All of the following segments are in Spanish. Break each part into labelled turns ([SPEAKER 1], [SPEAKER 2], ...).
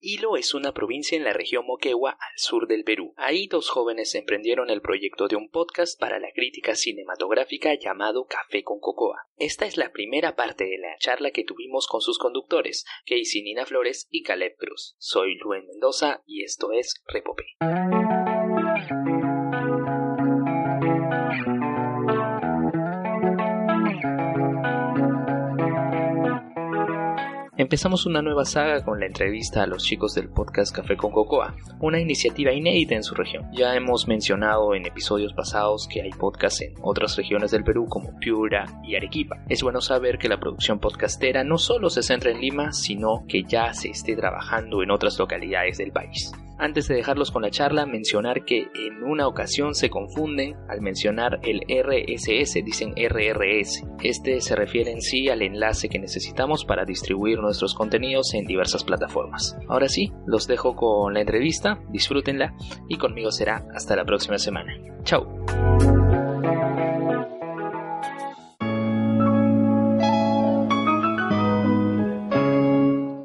[SPEAKER 1] Hilo es una provincia en la región Moquegua al sur del Perú. Ahí dos jóvenes emprendieron el proyecto de un podcast para la crítica cinematográfica llamado Café con Cocoa. Esta es la primera parte de la charla que tuvimos con sus conductores, Casey Nina Flores y Caleb Cruz. Soy Luen Mendoza y esto es Repope. Empezamos una nueva saga con la entrevista a los chicos del podcast Café con Cocoa, una iniciativa inédita en su región. Ya hemos mencionado en episodios pasados que hay podcasts en otras regiones del Perú como Piura y Arequipa. Es bueno saber que la producción podcastera no solo se centra en Lima, sino que ya se esté trabajando en otras localidades del país. Antes de dejarlos con la charla, mencionar que en una ocasión se confunden al mencionar el RSS, dicen RRS. Este se refiere en sí al enlace que necesitamos para distribuir nuestros contenidos en diversas plataformas. Ahora sí, los dejo con la entrevista, disfrútenla y conmigo será hasta la próxima semana. Chao.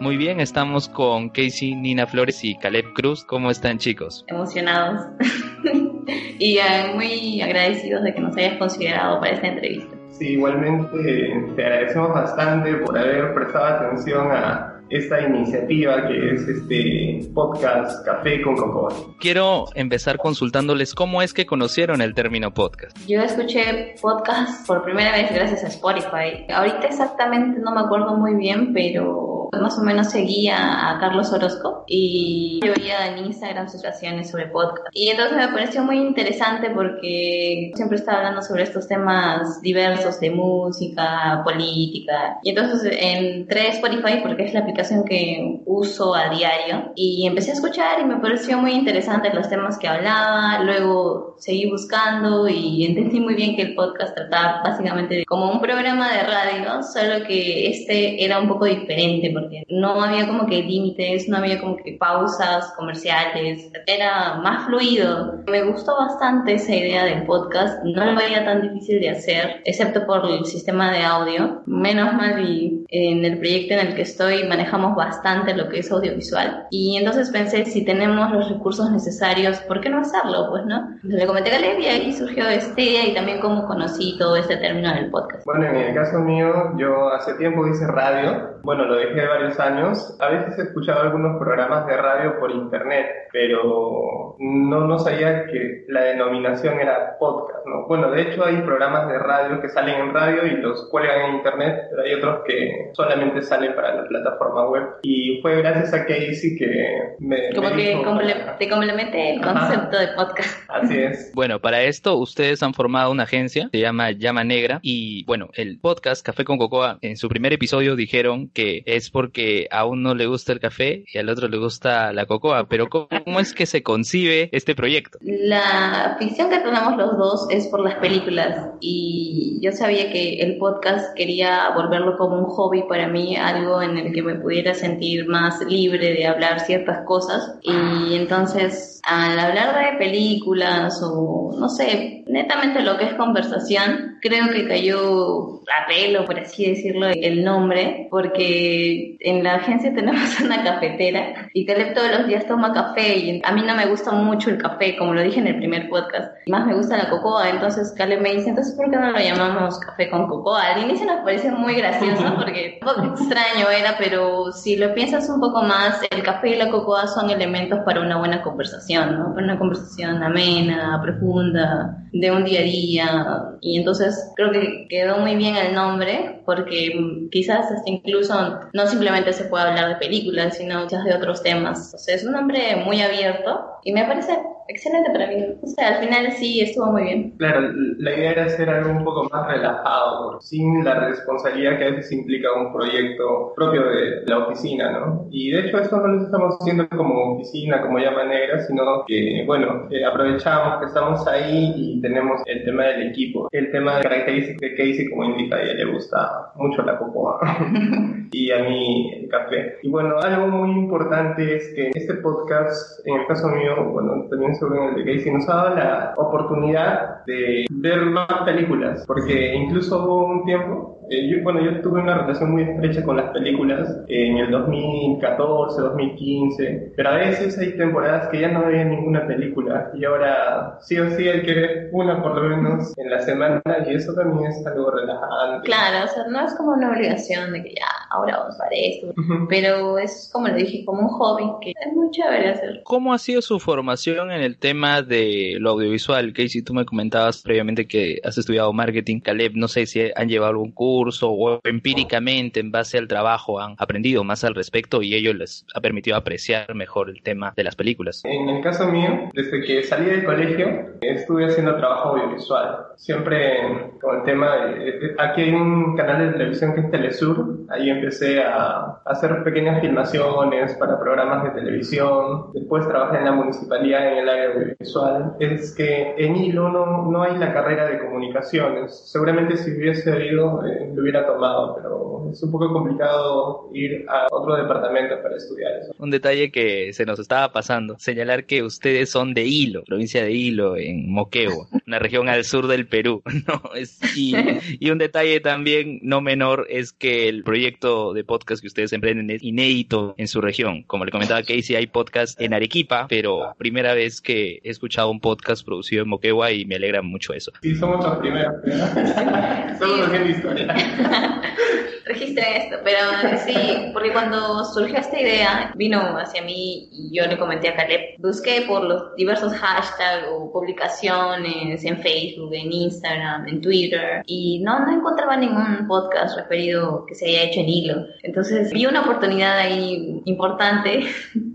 [SPEAKER 1] Muy bien, estamos con Casey, Nina Flores y Caleb Cruz. ¿Cómo están chicos?
[SPEAKER 2] Emocionados y eh, muy agradecidos de que nos hayas considerado para esta entrevista.
[SPEAKER 3] Sí, igualmente te agradecemos bastante por haber prestado atención a esta iniciativa que es este podcast Café con Cocoa.
[SPEAKER 1] Quiero empezar consultándoles cómo es que conocieron el término podcast.
[SPEAKER 2] Yo escuché podcast por primera vez gracias a Spotify. Ahorita exactamente no me acuerdo muy bien, pero más o menos seguía a Carlos Orozco y yo veía en Instagram sus creaciones sobre podcast. Y entonces me pareció muy interesante porque siempre estaba hablando sobre estos temas diversos de música, política. Y entonces entré a Spotify porque es la aplicación que uso a diario y empecé a escuchar y me pareció muy interesante los temas que hablaba. Luego seguí buscando y entendí muy bien que el podcast trataba básicamente como un programa de radio, solo que este era un poco diferente porque no había como que límites, no había como que pausas comerciales, era más fluido. Me gustó bastante esa idea del podcast, no lo veía tan difícil de hacer, excepto por el sistema de audio. Menos mal y en el proyecto en el que estoy manejamos bastante lo que es audiovisual y entonces pensé si tenemos los recursos necesarios, ¿por qué no hacerlo? Pues no. le comenté a Levi y ahí surgió esta idea y también cómo conocí todo este término del podcast.
[SPEAKER 3] Bueno, en el caso mío, yo hace tiempo hice radio, bueno, lo dejé varios años. A veces he escuchado algunos programas de radio por internet, pero no, no sabía que la denominación era podcast, ¿no? Bueno, de hecho hay programas de radio que salen en radio y los cuelgan en internet, pero hay otros que solamente salen para la plataforma web. Y fue gracias a Casey que me...
[SPEAKER 2] Como que te complemente el concepto de podcast.
[SPEAKER 3] Así es.
[SPEAKER 1] Bueno, para esto ustedes han formado una agencia, se llama Llama Negra, y bueno, el podcast Café con Cocoa, en su primer episodio dijeron que es porque a uno le gusta el café y al otro le gusta la cocoa, pero ¿cómo es que se concibe este proyecto?
[SPEAKER 2] La ficción que tenemos los dos es por las películas y yo sabía que el podcast quería volverlo como un hobby para mí, algo en el que me pudiera sentir más libre de hablar ciertas cosas y entonces al hablar de películas o no sé, netamente lo que es conversación, creo que cayó a pelo, por así decirlo, el nombre, porque en la agencia tenemos una cafetera y Caleb todos los días toma café y a mí no me gusta mucho el café, como lo dije en el primer podcast, más me gusta la cocoa, entonces Caleb me dice, entonces ¿por qué no lo llamamos café con cocoa? Al inicio nos pareció muy gracioso porque poco extraño era, pero si lo piensas un poco más, el café y la cocoa son elementos para una buena conversación, ¿no? Para una conversación amena, profunda, de un día a día, y entonces creo que quedó muy bien el nombre porque quizás hasta incluso no simplemente se puede hablar de películas, sino muchas de otros temas. O sea, es un nombre muy abierto y me parece excelente para mí. O sea, al final sí estuvo muy bien.
[SPEAKER 3] Claro, la idea era hacer algo un poco más relajado, sin la responsabilidad que a veces implica un proyecto propio de la oficina, ¿no? Y de hecho esto no lo estamos haciendo como oficina, como llama negra, sino que, bueno, eh, aprovechamos que estamos ahí y tenemos el tema del equipo, el tema de características que Casey, como indica, a ella le gusta mucho la cocoa y a mí el café. Y bueno, algo muy importante es que este podcast, en el caso mío, bueno, también sobre el de Casey, nos ha dado la oportunidad de ver más películas, porque incluso hubo un tiempo, eh, yo, bueno, yo tuve una relación muy estrecha con las películas en el 2014, 2015, pero a veces hay temporadas que ya no había ninguna película y ahora sí o sí hay que ver una por lo menos en la semana y eso también es algo relajante.
[SPEAKER 2] Claro, o sea, no es como una obligación de que ya, ahora vamos a ver esto, pero es como le dije, como un hobby que es muy chévere hacer.
[SPEAKER 1] ¿Cómo ha sido su formación en el tema de lo audiovisual? Casey, tú me comentabas previamente que has estudiado marketing. Caleb, no sé si han llevado algún curso o empíricamente en base al trabajo han aprendido más al respecto y ello les ha permitido apreciar mejor el tema de las películas.
[SPEAKER 3] En el caso mío, desde que salí del colegio, estuve haciendo trabajo audiovisual. Siempre con el tema de... Aquí hay un canal de televisión que es Telesur. Ahí empecé a hacer pequeñas filmaciones para programas de televisión. Después trabajé en la municipalidad en el área audiovisual. Es que en Hilo no, no hay la carrera de comunicaciones. Seguramente si hubiese habido, eh, lo hubiera tomado, pero es un poco complicado ir a otro departamento para estudiar eso.
[SPEAKER 1] Un detalle que se nos estaba pasando, señalar que ustedes son de Hilo, provincia de Hilo, en Moquegua, una región al sur del Perú, ¿no? Es, y, y un detalle también no menor es que el proyecto de podcast que ustedes emprenden es inédito en su región. Como le comentaba Casey, hay podcast en Arequipa, pero primera vez que he escuchado un podcast producido en Moquegua y me alegra mucho eso.
[SPEAKER 3] Sí, somos los primeros. somos haciendo historia.
[SPEAKER 2] Registren esto, pero sí, porque cuando surgió esta idea, vino hacia mí y yo le comenté a Caleb, busqué por los diversos hashtags o publicaciones en Facebook, en Instagram, en Twitter, y no, no encontraba ningún podcast referido que se haya hecho en hilo. Entonces vi una oportunidad ahí importante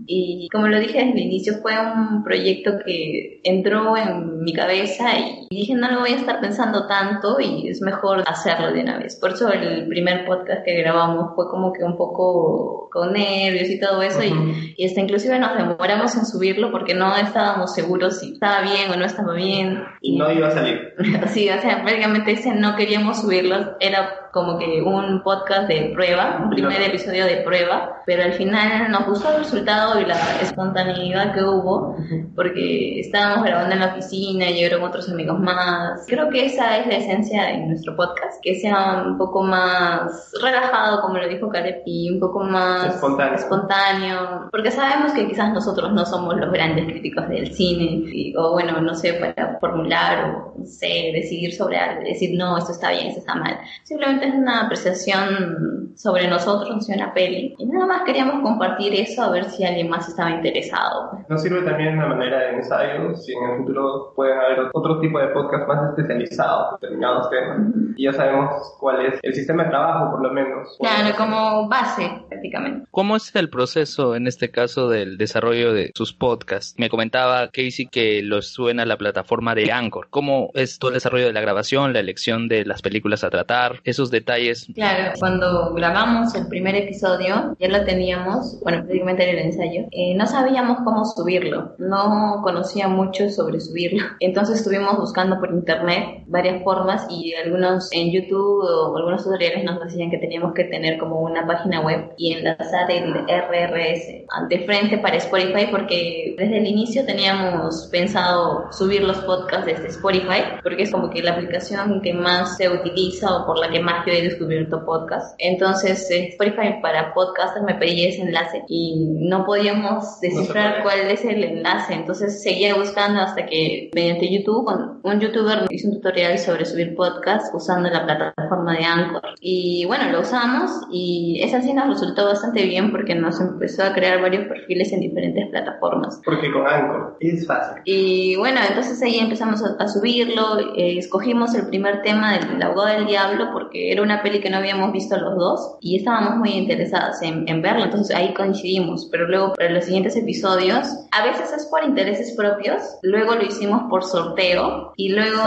[SPEAKER 2] y como lo dije desde el inicio, fue un proyecto que entró en mi cabeza y dije, no lo voy a estar pensando tanto y es mejor hacerlo de una vez. Por eso el primer podcast que grabamos fue como que un poco con nervios y todo eso y, y hasta inclusive nos demoramos en subirlo porque no estábamos seguros si estaba bien o no estaba bien.
[SPEAKER 3] Y no iba a salir.
[SPEAKER 2] sí, o sea, prácticamente ese no queríamos subirlo, era como que un podcast de prueba, un primer episodio de prueba, pero al final nos gustó el resultado y la espontaneidad que hubo, porque estábamos grabando en la oficina, llegaron otros amigos más. Creo que esa es la esencia de nuestro podcast, que sea un poco más relajado, como lo dijo Caleb, y un poco más
[SPEAKER 3] espontáneo.
[SPEAKER 2] espontáneo, porque sabemos que quizás nosotros no somos los grandes críticos del cine, y- o bueno, no sé, para formular o, no sé, decidir sobre algo, decir, no, esto está bien, esto está mal. Simplemente es una apreciación sobre nosotros, de una peli. Y nada más queríamos compartir eso a ver si alguien más estaba interesado.
[SPEAKER 3] Nos sirve también una manera de ensayo, si en el futuro pueden haber otro tipo de podcast más especializados en determinados temas. Y ya sabemos cuál es el sistema de trabajo, por lo menos.
[SPEAKER 2] Claro, como base, prácticamente.
[SPEAKER 1] ¿Cómo es el proceso en este caso del desarrollo de sus podcasts? Me comentaba Casey que los suben a la plataforma de Anchor. ¿Cómo es todo el desarrollo de la grabación, la elección de las películas a tratar? Esos detalles.
[SPEAKER 2] Claro, cuando grabamos el primer episodio, ya lo teníamos, bueno, prácticamente era el ensayo, eh, no sabíamos cómo subirlo, no conocía mucho sobre subirlo. Entonces estuvimos buscando por internet varias formas y algunos en YouTube o algunos tutoriales nos decían que teníamos que tener como una página web y enlazar el RRS de frente para Spotify porque desde el inicio teníamos pensado subir los podcasts desde Spotify porque es como que la aplicación que más se utiliza o por la que más yo he descubierto podcast. Entonces eh, Spotify para podcasters me pedía ese enlace y no podíamos descifrar
[SPEAKER 3] puede.
[SPEAKER 2] cuál es el enlace. Entonces seguía buscando hasta que mediante YouTube, un youtuber hizo un tutorial sobre subir podcast usando la plataforma de Anchor. Y bueno, lo usamos y esa sí nos resultó bastante bien porque nos empezó a crear varios perfiles en diferentes plataformas.
[SPEAKER 3] Porque con Anchor es fácil.
[SPEAKER 2] Y bueno, entonces ahí empezamos a, a subirlo, eh, escogimos el primer tema del abogado del diablo porque era una peli que no habíamos visto los dos y estábamos muy interesadas en, en verlo, entonces ahí coincidimos, pero luego para los siguientes episodios, a veces es por intereses propios, luego lo hicimos por sorteo y luego...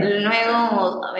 [SPEAKER 2] Luego,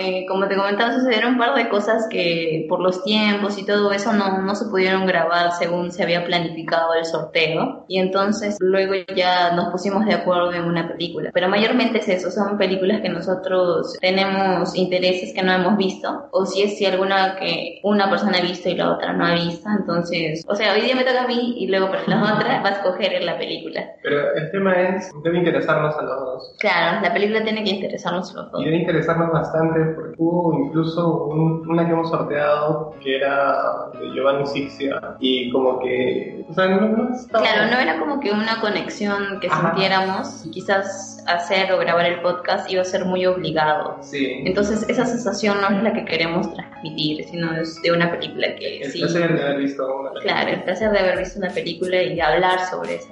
[SPEAKER 2] eh, como te comentaba, sucedieron un par de cosas que por los tiempos y todo eso no, no se pudieron grabar según se había planificado el sorteo. Y entonces luego ya nos pusimos de acuerdo en una película. Pero mayormente es eso, son películas que nosotros tenemos intereses que no hemos visto, o si es si alguna que una persona ha visto y la otra no ha visto, entonces, o sea, hoy día me toca a mí y luego para la otra va a escoger la película.
[SPEAKER 3] Pero el tema es, debe interesarnos a los dos.
[SPEAKER 2] Claro, la película tiene que interesarnos a los dos.
[SPEAKER 3] Y debe interesarnos bastante porque hubo incluso un- una que hemos sorteado que era de Giovanni Sixia y como que, o sea, no, no estaba...
[SPEAKER 2] Claro, no era como que una conexión que
[SPEAKER 3] Ajá.
[SPEAKER 2] sintiéramos, quizás hacer o grabar el podcast iba a ser muy obligado.
[SPEAKER 3] Sí.
[SPEAKER 2] Entonces esa sensación no es la que queremos transmitir, sino es de una película que
[SPEAKER 3] El
[SPEAKER 2] sí.
[SPEAKER 3] placer de haber visto una película.
[SPEAKER 2] Claro, el placer de haber visto una película y de hablar sobre eso.